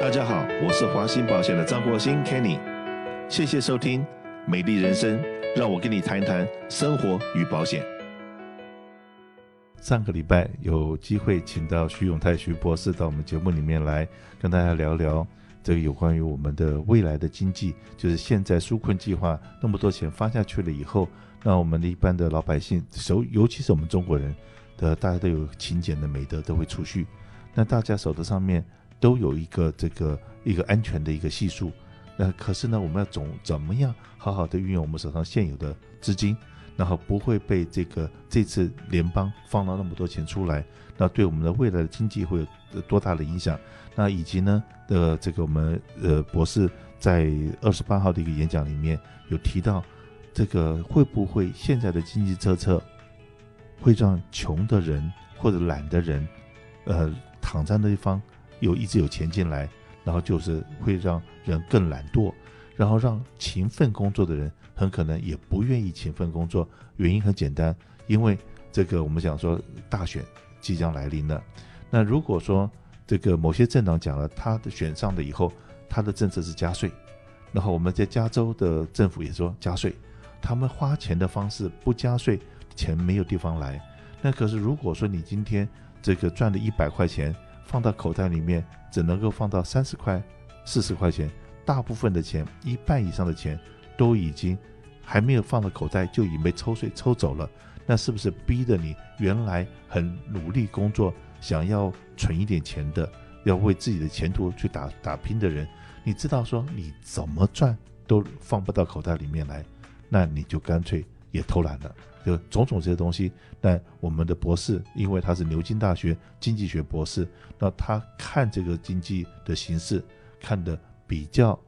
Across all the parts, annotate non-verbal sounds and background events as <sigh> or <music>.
大家好，我是华兴保险的张国兴 Kenny，谢谢收听《美丽人生》，让我跟你谈一谈生活与保险。上个礼拜有机会请到徐永泰徐博士到我们节目里面来跟大家聊聊这个有关于我们的未来的经济，就是现在纾困计划那么多钱发下去了以后，那我们的一般的老百姓，手尤其是我们中国人的，大家都有勤俭的美德，都会储蓄，那大家手头上面。都有一个这个一个安全的一个系数，那可是呢，我们要总怎么样好好的运用我们手上现有的资金，然后不会被这个这次联邦放了那么多钱出来，那对我们的未来的经济会有多大的影响？那以及呢，呃，这个我们呃博士在二十八号的一个演讲里面有提到，这个会不会现在的经济政策会让穷的人或者懒的人，呃，躺在那地方？有一直有钱进来，然后就是会让人更懒惰，然后让勤奋工作的人很可能也不愿意勤奋工作。原因很简单，因为这个我们讲说大选即将来临了。那如果说这个某些政党讲了他的选上的以后，他的政策是加税，然后我们在加州的政府也说加税，他们花钱的方式不加税，钱没有地方来。那可是如果说你今天这个赚了一百块钱。放到口袋里面只能够放到三十块、四十块钱，大部分的钱，一半以上的钱都已经还没有放到口袋就已经被抽税抽走了。那是不是逼得你原来很努力工作、想要存一点钱的、要为自己的前途去打打拼的人，你知道说你怎么赚都放不到口袋里面来，那你就干脆也偷懒了。就种种这些东西，但我们的博士，因为他是牛津大学经济学博士，那他看这个经济的形势看得比较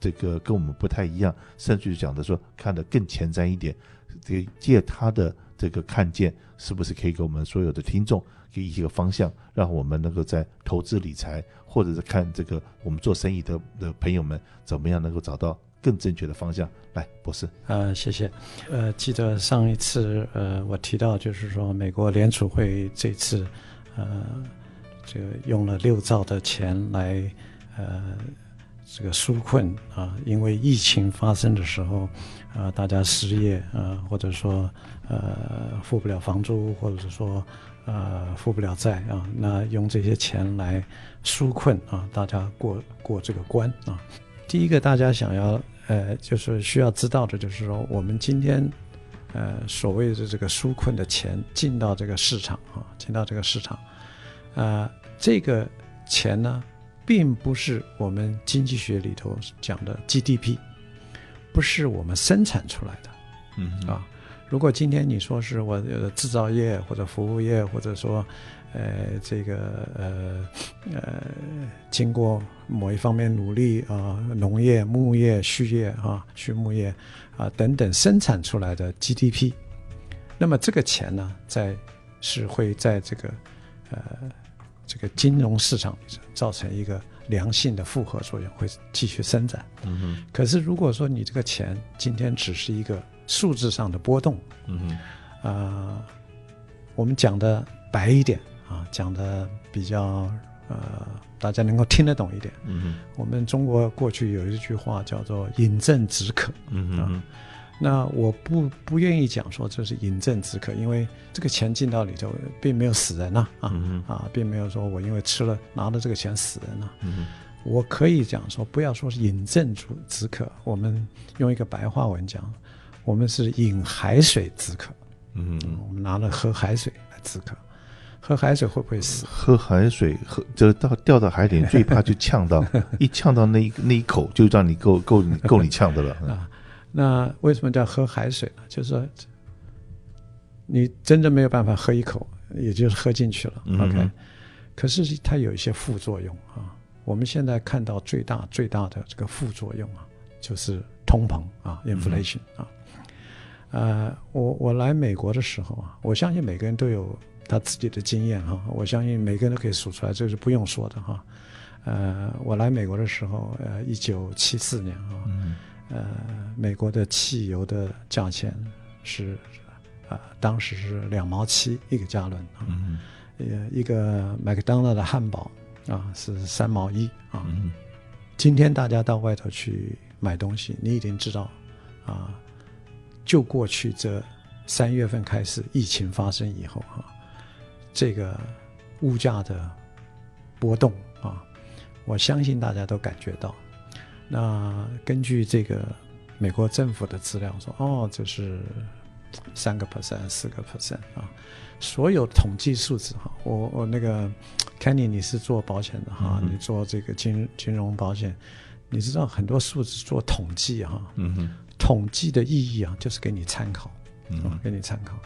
这个跟我们不太一样，甚至于讲的说看得更前瞻一点。这借他的这个看见，是不是可以给我们所有的听众给一个方向，让我们能够在投资理财，或者是看这个我们做生意的的朋友们，怎么样能够找到更正确的方向，来，博士。呃，谢谢。呃，记得上一次，呃，我提到就是说，美国联储会这次，呃，这个用了六兆的钱来，呃，这个纾困啊，因为疫情发生的时候，啊、大家失业啊、或者说，呃，付不了房租，或者是说，呃，付不了债啊，那用这些钱来纾困啊，大家过过这个关啊。第一个，大家想要呃，就是需要知道的，就是说，我们今天呃所谓的这个纾困的钱进到这个市场啊，进到这个市场，啊、呃，这个钱呢，并不是我们经济学里头讲的 GDP，不是我们生产出来的，嗯啊，如果今天你说是我的制造业或者服务业，或者说。呃，这个呃呃，经过某一方面努力啊，农业、牧业、畜业啊、畜牧业啊等等生产出来的 GDP，那么这个钱呢，在是会在这个呃这个金融市场里造成一个良性的复合作用，会继续生长。嗯哼。可是如果说你这个钱今天只是一个数字上的波动，嗯哼。啊、呃，我们讲的白一点。啊，讲的比较呃，大家能够听得懂一点。嗯哼，我们中国过去有一句话叫做“饮鸩止渴”。嗯嗯，啊，那我不不愿意讲说这是饮鸩止渴，因为这个钱进到里头并没有死人呐，啊，啊，嗯、啊，并没有说我因为吃了拿了这个钱死人了。嗯哼，我可以讲说，不要说是饮鸩止止渴，我们用一个白话文讲，我们是饮海水止渴。嗯哼，我们拿了喝海水来止渴。喝海水会不会死？喝海水，喝就到掉到海里，最怕就呛到，<laughs> 一呛到那一那一口，就让你够够你够你呛的了 <laughs> 啊！那为什么叫喝海水呢？就是说，你真的没有办法喝一口，也就是喝进去了。嗯、OK，可是它有一些副作用啊。我们现在看到最大最大的这个副作用啊，就是通膨啊，inflation 啊。呃，我我来美国的时候啊，我相信每个人都有。他自己的经验哈，我相信每个人都可以数出来，这是不用说的哈。呃，我来美国的时候，呃，一九七四年啊，呃，美国的汽油的价钱是啊、呃，当时是两毛七一个加仑啊，呃，一个麦当劳的汉堡啊是三毛一啊。嗯今天大家到外头去买东西，你一定知道啊，就过去这三月份开始疫情发生以后哈、啊，这个物价的波动啊，我相信大家都感觉到。那根据这个美国政府的资料说，哦，这是三个 percent、四个 percent 啊。所有统计数字哈，我我那个 Kenny 你是做保险的哈，嗯、你做这个金金融保险，你知道很多数字做统计哈，嗯哼，统计的意义啊，就是给你参考，嗯啊，给你参考，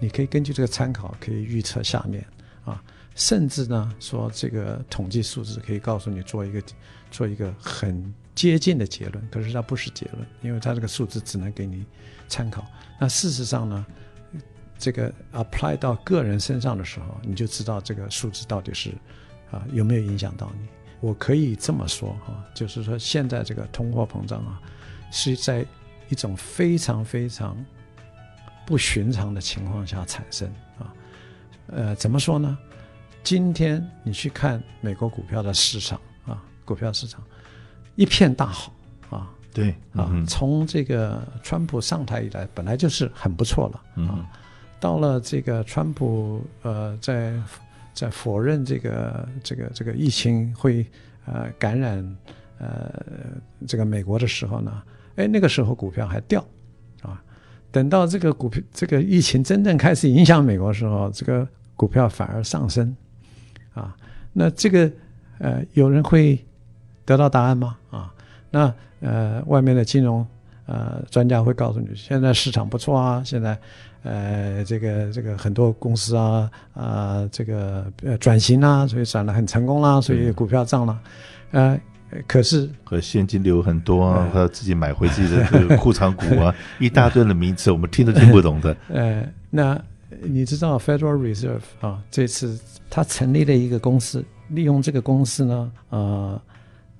你可以根据这个参考，可以预测下面啊，甚至呢说这个统计数字可以告诉你做一个做一个很接近的结论，可是它不是结论，因为它这个数字只能给你参考。那事实上呢？这个 apply 到个人身上的时候，你就知道这个数字到底是啊有没有影响到你。我可以这么说哈，就是说现在这个通货膨胀啊，是在一种非常非常不寻常的情况下产生啊。呃，怎么说呢？今天你去看美国股票的市场啊，股票市场一片大好啊。对啊，嗯、从这个川普上台以来，本来就是很不错了啊。嗯到了这个川普呃，在在否认这个这个这个疫情会呃感染呃这个美国的时候呢，哎，那个时候股票还掉啊。等到这个股票这个疫情真正开始影响美国的时候，这个股票反而上升啊。那这个呃有人会得到答案吗？啊，那呃外面的金融呃专家会告诉你，现在市场不错啊，现在。呃，这个这个很多公司啊啊、这个呃转型啊，所以转得很成功啦，所以股票涨了。呃，可是和现金流很多啊，他、呃、自己买回自己的这个库藏股啊，<laughs> 一大堆的名词，我们听都听不懂的。<laughs> 呃，那你知道 Federal Reserve 啊，这次他成立了一个公司，利用这个公司呢，呃，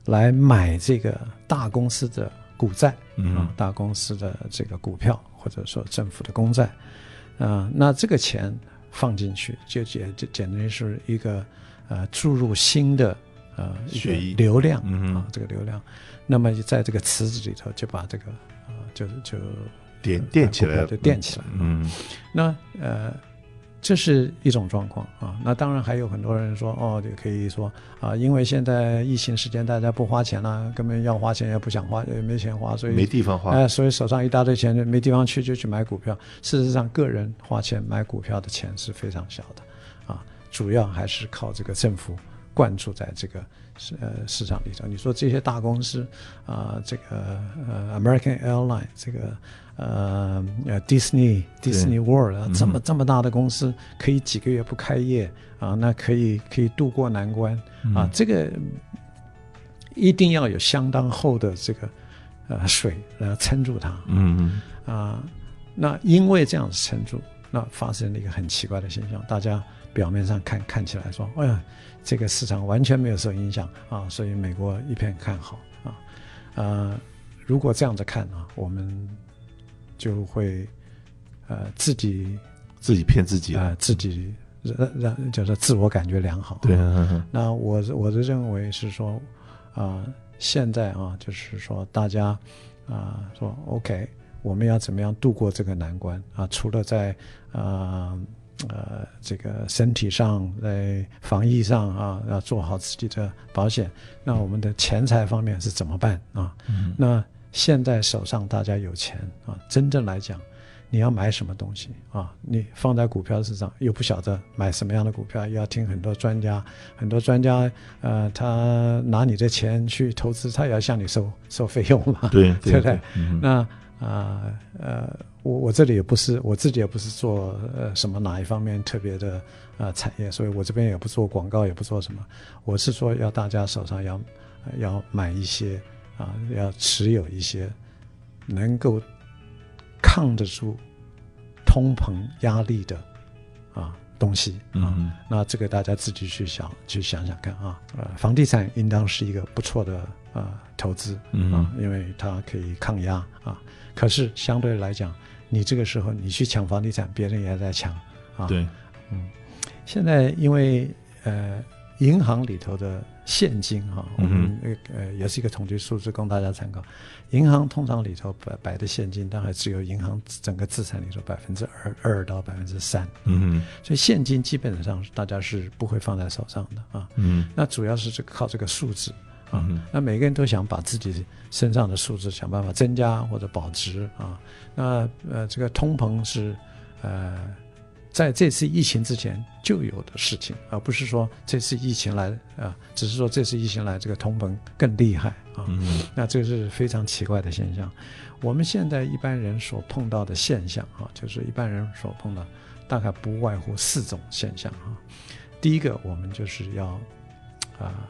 来买这个大公司的股债，嗯、啊，大公司的这个股票。或者说政府的公债，啊、呃，那这个钱放进去，就简就简直是一个呃注入新的呃血液流量嗯啊，这个流量，那么在这个池子里头就把这个啊、呃、就就点垫起来，就垫起来，嗯，那呃。这是一种状况啊，那当然还有很多人说哦，就可以说啊，因为现在疫情时间，大家不花钱了，根本要花钱也不想花，也没钱花，所以没地方花，哎，所以手上一大堆钱，就没地方去，就去买股票。事实上，个人花钱买股票的钱是非常小的，啊，主要还是靠这个政府灌注在这个市呃市场里头。你说这些大公司啊，这个呃 American Airline 这个。呃呃，Disney Disney World 啊，这么这么大的公司，可以几个月不开业啊，那可以可以渡过难关啊，这个一定要有相当厚的这个呃水来撑住它。嗯嗯啊，那因为这样子撑住，那发生了一个很奇怪的现象，大家表面上看看起来说，哎呀，这个市场完全没有受影响啊，所以美国一片看好啊。呃，如果这样子看啊，我们。就会，呃，自己自己骗自己啊、呃，自己让让就是自我感觉良好。对啊，啊，那我我的认为是说，啊、呃，现在啊，就是说大家啊、呃，说 OK，我们要怎么样度过这个难关啊？除了在啊呃，呃这个身体上，在防疫上啊，要做好自己的保险，那我们的钱财方面是怎么办啊？嗯、那。现在手上大家有钱啊，真正来讲，你要买什么东西啊？你放在股票市场又不晓得买什么样的股票，要听很多专家，很多专家呃，他拿你的钱去投资，他也要向你收收费用嘛，对 <laughs> 对不对？嗯、那啊呃，我我这里也不是我自己也不是做呃什么哪一方面特别的啊、产业，所以我这边也不做广告，也不做什么，我是说要大家手上要、要买一些。啊，要持有一些能够抗得住通膨压力的东西啊，嗯、那这个大家自己去想，去想想看啊。呃，房地产应当是一个不错的啊投资啊，因为它可以抗压啊。可是相对来讲，你这个时候你去抢房地产，别人也在抢啊。对，嗯，现在因为呃。银行里头的现金哈，我们嗯呃也是一个统计数字供大家参考。银行通常里头摆摆的现金，大概只有银行整个资产里头百分之二二到百分之三。嗯所以现金基本上大家是不会放在手上的啊。嗯那主要是这靠这个数字啊。嗯那每个人都想把自己身上的数字想办法增加或者保值啊。那呃，这个通膨是呃。在这次疫情之前就有的事情，而不是说这次疫情来啊，只是说这次疫情来，这个通膨更厉害啊。嗯那这个是非常奇怪的现象。我们现在一般人所碰到的现象啊，就是一般人所碰到大概不外乎四种现象啊。第一个，我们就是要啊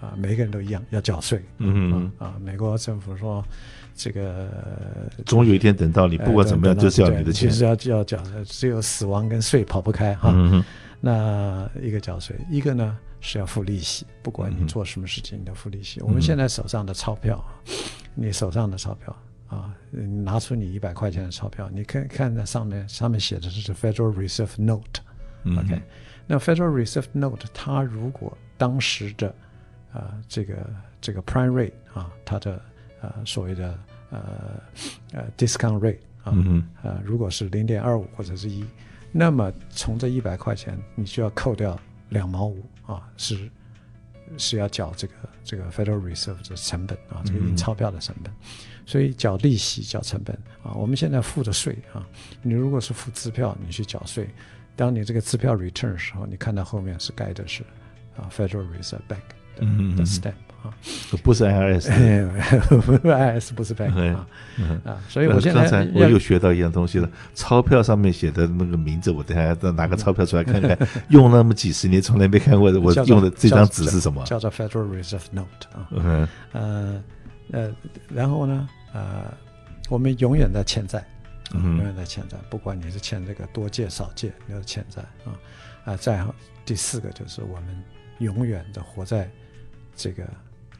啊，每个人都一样要缴税。嗯啊，美国政府说。这个 <laughs> 总有一天等到你，不管怎么样，就是要你的钱，就是要要缴，只有死亡跟税跑不开哈。嗯、那一个缴税，一个呢是要付利息，不管你做什么事情，你都付利息。嗯、我们现在手上的钞票，你手上的钞票啊，拿出你一百块钱的钞票，你看看那上面，上面写的是 Federal Reserve Note，OK，、okay? 嗯、那 Federal Reserve Note 它如果当时的啊这个这个 Prime Rate 啊，它的呃所谓的呃呃，discount rate 啊，嗯、呃，如果是零点二五或者是一，那么从这一百块钱，你就要扣掉两毛五啊，是是要缴这个这个 Federal Reserve 的成本啊，这个印钞票的成本，嗯、所以缴利息、缴成本啊，我们现在付的税啊，你如果是付支票，你去缴税，当你这个支票 return 的时候，你看到后面是盖的是啊 Federal Reserve Bank 的、嗯、的 stamp。啊，不是 IRS，IRS 不是 bank 啊、嗯、啊，所以我现在刚才我又学到一样东西了，钞票上面写的那个名字，我等下再拿个钞票出来看看，用那么几十年从来没看过，我用的这张纸是什么？叫做 Federal Reserve Note 啊，嗯。呃呃，然后呢，呃，我们永远在欠债，嗯，永远在欠债，不管你是欠这个多借少借，你都欠债啊。啊，再第四个就是我们永远的活在这个。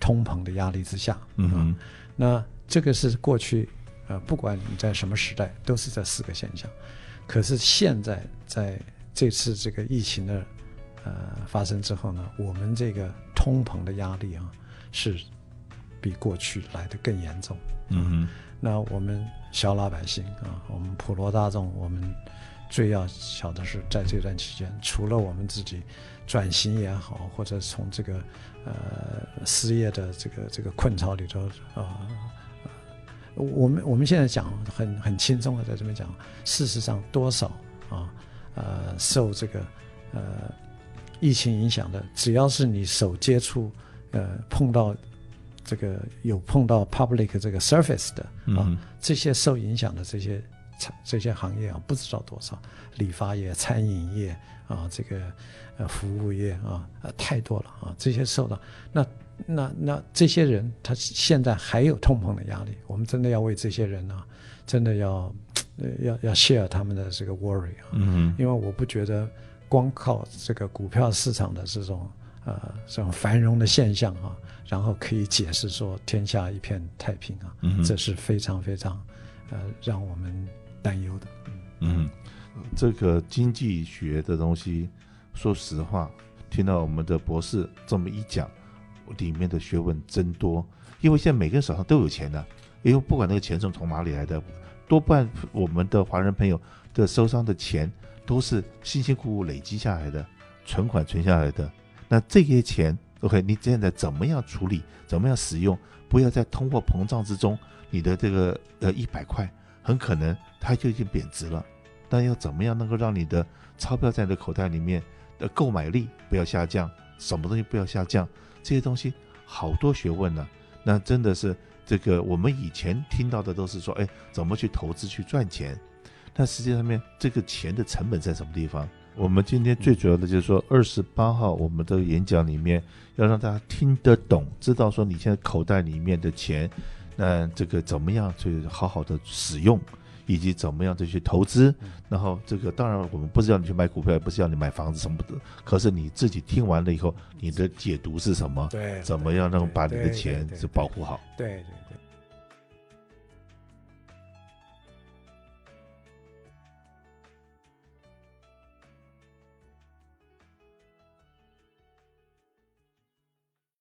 通膨的压力之下，嗯哼，那这个是过去，呃，不管你在什么时代，都是这四个现象。可是现在在这次这个疫情的呃发生之后呢，我们这个通膨的压力啊，是比过去来的更严重。嗯哼，那我们小老百姓啊，我们普罗大众，我们最要巧的是在这段期间，除了我们自己转型也好，或者从这个。呃，失业的这个这个困潮里头啊、呃，我们我们现在讲很很轻松的在这边讲，事实上多少啊呃受这个呃疫情影响的，只要是你手接触呃碰到这个有碰到 public 这个 surface 的啊，嗯、这些受影响的这些这些行业啊，不知道多少，理发业、餐饮业啊，这个。呃，服务业啊，呃，太多了啊，这些受到那那那这些人，他现在还有通膨的压力，我们真的要为这些人呢、啊，真的要呃要要 share 他们的这个 worry 啊，嗯，因为我不觉得光靠这个股票市场的这种呃这种繁荣的现象啊，然后可以解释说天下一片太平啊，嗯，这是非常非常呃让我们担忧的，嗯，这个经济学的东西。说实话，听到我们的博士这么一讲，里面的学问真多。因为现在每个人手上都有钱的、啊，因为不管那个钱是从哪里来的，多半我们的华人朋友的手上的钱都是辛辛苦苦累积下来的，存款存下来的。那这些钱，OK，你现在怎么样处理，怎么样使用？不要在通货膨胀之中，你的这个呃一百块很可能它就已经贬值了。但要怎么样能够让你的钞票在你的口袋里面？的购买力不要下降，什么东西不要下降？这些东西好多学问呢、那真的是这个，我们以前听到的都是说，哎，怎么去投资去赚钱？但实际上面这个钱的成本在什么地方？我们今天最主要的就是说，二十八号我们的演讲里面要让大家听得懂，知道说你现在口袋里面的钱，那这个怎么样去好好的使用？以及怎么样的去投资，然后这个当然我们不是要你去买股票，也不是要你买房子什么的，可是你自己听完了以后，你的解读是什么？对，怎么样能把你的钱是保护好？对对对。